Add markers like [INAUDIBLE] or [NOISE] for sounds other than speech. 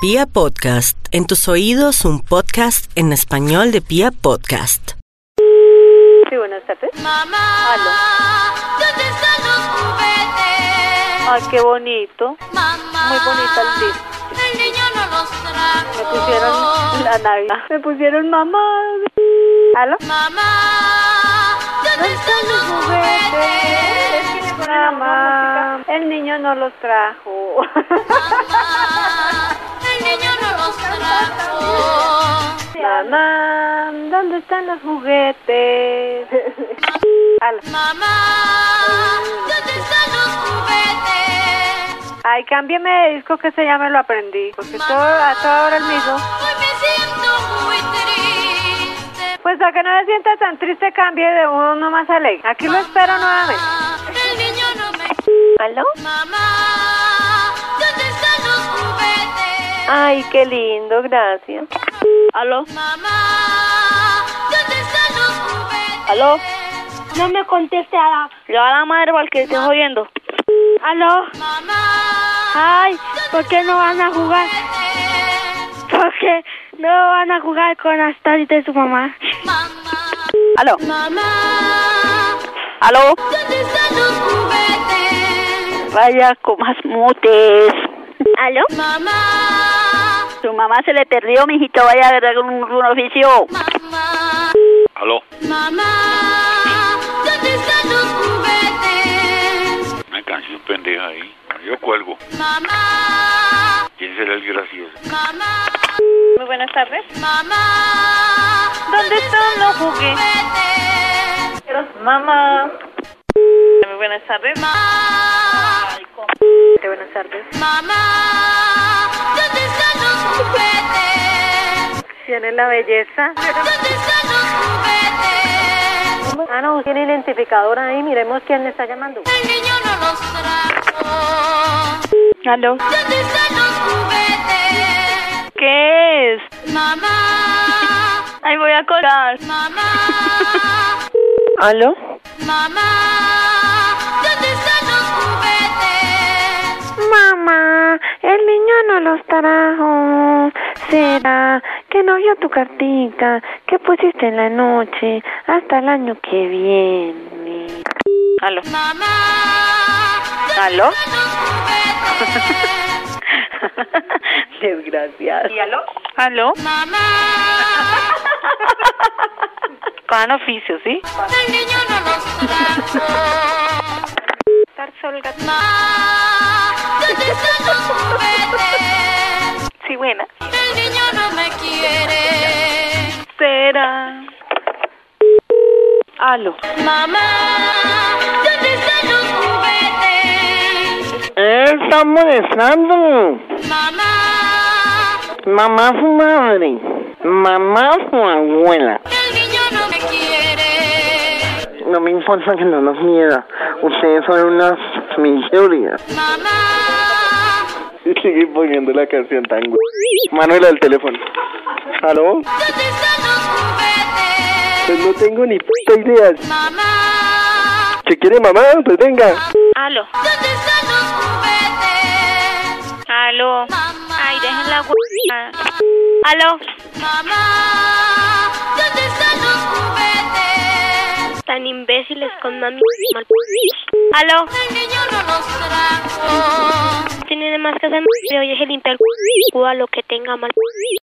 Pia Podcast, en tus oídos un podcast en español de Pia Podcast. Sí, buenas tardes. Mamá, Aló. ¿dónde están los juguetes? Ay, qué bonito. Mamá, Muy bonita el disco. El niño no los trajo. Me pusieron la Navidad. Me pusieron mamá. ¿Aló? Mamá, ¿dónde están los juguetes? Mamá, el niño no los trajo. Mamá, Mamá, ¿dónde están los juguetes? [LAUGHS] Mamá, ¿dónde están los juguetes? Ay, cámbiame de disco que ese ya me lo aprendí. Porque todo, a toda hora el mismo. Hoy me siento muy triste. Pues a que no se sienta tan triste, cambie de uno más alegre. Aquí lo espero nuevamente. El niño no me... ¿Aló? Mamá, ¿dónde están los juguetes? Ay, qué lindo, gracias. ¿Aló? Mamá, ¿dónde están los? ¿Aló? No me conteste a la... Va a la madre para el que esté oyendo. ¿Aló? Mamá, Ay, ¿por qué no van a jugar? ¿Por qué no van a jugar con Astrid de su mamá? mamá, ¿Aló? mamá, ¿Aló? ¿dónde están los juguetes? Vaya con más motes. ¿Aló? Mamá, mamá se le perdió, mijito. Vaya a agarrar un, un oficio. mamá, Aló, mamá, ¿dónde están los juguetes? una canción pendeja ahí. Yo cuelgo. Mamá, ¿Quién será el gracioso? mamá, Muy buenas tardes. mamá, ¿Dónde están los juguetes? Mamá. Muy buenas tardes. Mamá, Buenas tardes. mamá, ¿dónde están los juguetes? ¿Tiene la belleza? Ah, no, tiene identificador ahí. Miremos quién le está llamando. El niño no los trajo. ¿Aló? ¿Dónde están los juguetes? ¿Qué es? Mamá, Ay, voy a colgar. mamá, ¿Aló? mamá, ¿dónde están los juguetes? Mamá, el niño no los trajo. ¿Será que no vio tu cartita que pusiste en la noche hasta el año que viene? ¿Aló? Mamá, ¿dónde ¿Aló? [LAUGHS] Desgraciada. ¿Y aló? ¿Aló? Mamá, Pan oficio, ¿sí? el buena. El niño no me quiere. ¿Será? ¿Aló? Mamá, ¿dónde están los juguetes? Está molestando. Mamá, Mamá su madre. Mamá su abuela. el niño no me quiere. No me importa que no nos mieda. Ustedes son unas miserias. Mamá, Y [LAUGHS] sigue poniendo la canción tan güey. Manuela del teléfono. ¿Aló? ¿dónde están los juguetes? Pues no tengo ni puta idea. Mamá, Si quiere mamá, pues venga. ¿Aló? ¿dónde están los juguetes? ¿Aló? Mamá, Ay, dejen la. ¿Aló? mamá, ¿dónde están los juguetes? Tan imbéciles con mami. ¿Aló? El niño no los trajo. Tiene más que hacer. Le oye, limpiar el culo a lo que tenga mal.